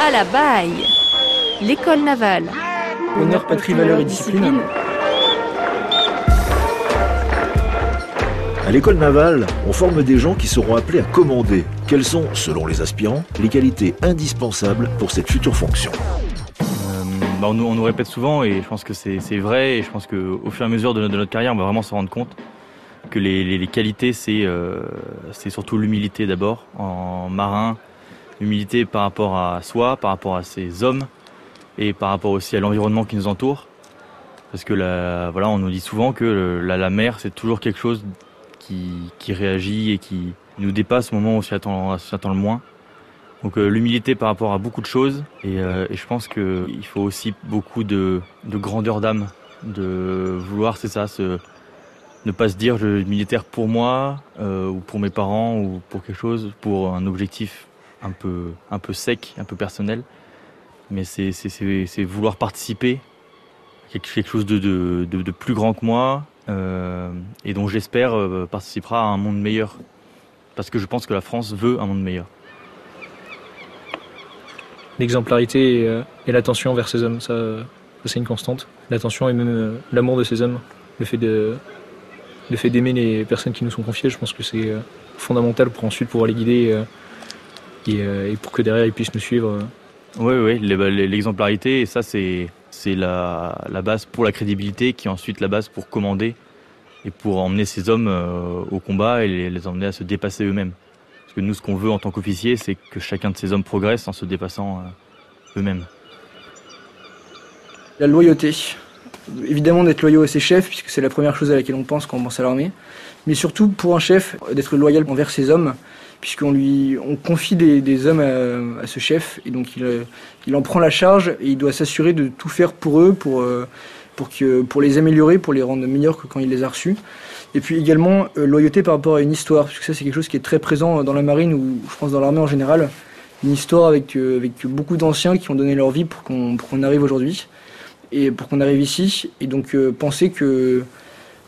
À la baille L'école navale. Honneur, patrie, valeur et discipline. À l'école navale, on forme des gens qui seront appelés à commander. Quelles sont, selon les aspirants, les qualités indispensables pour cette future fonction? Euh, bah, on, nous, on nous répète souvent et je pense que c'est c'est vrai et je pense qu'au fur et à mesure de, notre- de notre carrière, on va vraiment se rendre compte que les, les- les qualités, c'est euh, c'est surtout l'humilité d'abord. En marin, l'humilité par rapport à soi, par rapport à ses hommes et par rapport aussi à l'environnement qui nous entoure. Parce que voilà, on nous dit souvent que la, mer, c'est toujours quelque chose qui, qui réagit et qui nous dépasse au moment où on s'y attend, le moins. Donc euh, l'humilité par rapport à beaucoup de choses et, euh, je pense qu'il faut aussi beaucoup de, de grandeur d'âme, de vouloir, c'est ça, ne pas se dire je militaire pour moi euh, ou pour mes parents ou pour quelque chose, pour un objectif un peu, un peu sec, un peu personnel, mais c'est vouloir participer à quelque, chose de, plus grand que moi euh, et dont j'espère euh, participera à un monde meilleur parce que je pense que la France veut un monde meilleur. L'exemplarité et, euh, l'attention vers ces hommes, ça, c'est une constante. L'attention et même l'amour de ces hommes, le fait de le fait d'aimer les personnes qui nous sont confiées, je pense que c'est fondamental pour ensuite pouvoir les guider et, euh, et pour que derrière ils puissent nous suivre. Oui, oui, bah, l'exemplarité, et ça c'est c'est la, la base pour la crédibilité, qui est ensuite la base pour commander et pour emmener ces hommes euh, au combat et les, les emmener à se dépasser eux-mêmes. Parce que nous, ce qu'on veut en tant qu'officier, c'est que chacun de ces hommes progresse en se dépassant euh, eux-mêmes. La loyauté. Évidemment d'être loyaux à ses chefs, puisque c'est la première chose à laquelle on pense quand on pense à l'armée. Mais surtout pour un chef, d'être loyal envers ses hommes, puisqu'on lui on confie des, hommes à, ce chef, et donc il, euh, il en prend la charge et il doit s'assurer de tout faire pour eux, pour, euh, pour, que, pour les améliorer, pour les rendre meilleurs que quand il les a reçus. Et puis également euh, loyauté par rapport à une histoire, puisque ça c'est quelque chose qui est très présent dans la marine ou je pense dans l'armée en général. Une histoire avec, avec beaucoup d'anciens qui ont donné leur vie pour qu'on arrive aujourd'hui et pour qu'on arrive ici. Et donc euh, penser que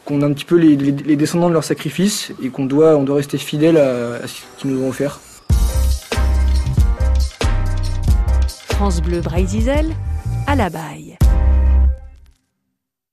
qu'on a un petit peu les, descendants de leurs sacrifices et qu'on doit, rester fidèle à, ce qu'ils nous ont offert. France Bleu Braille-Zizel, à la baille.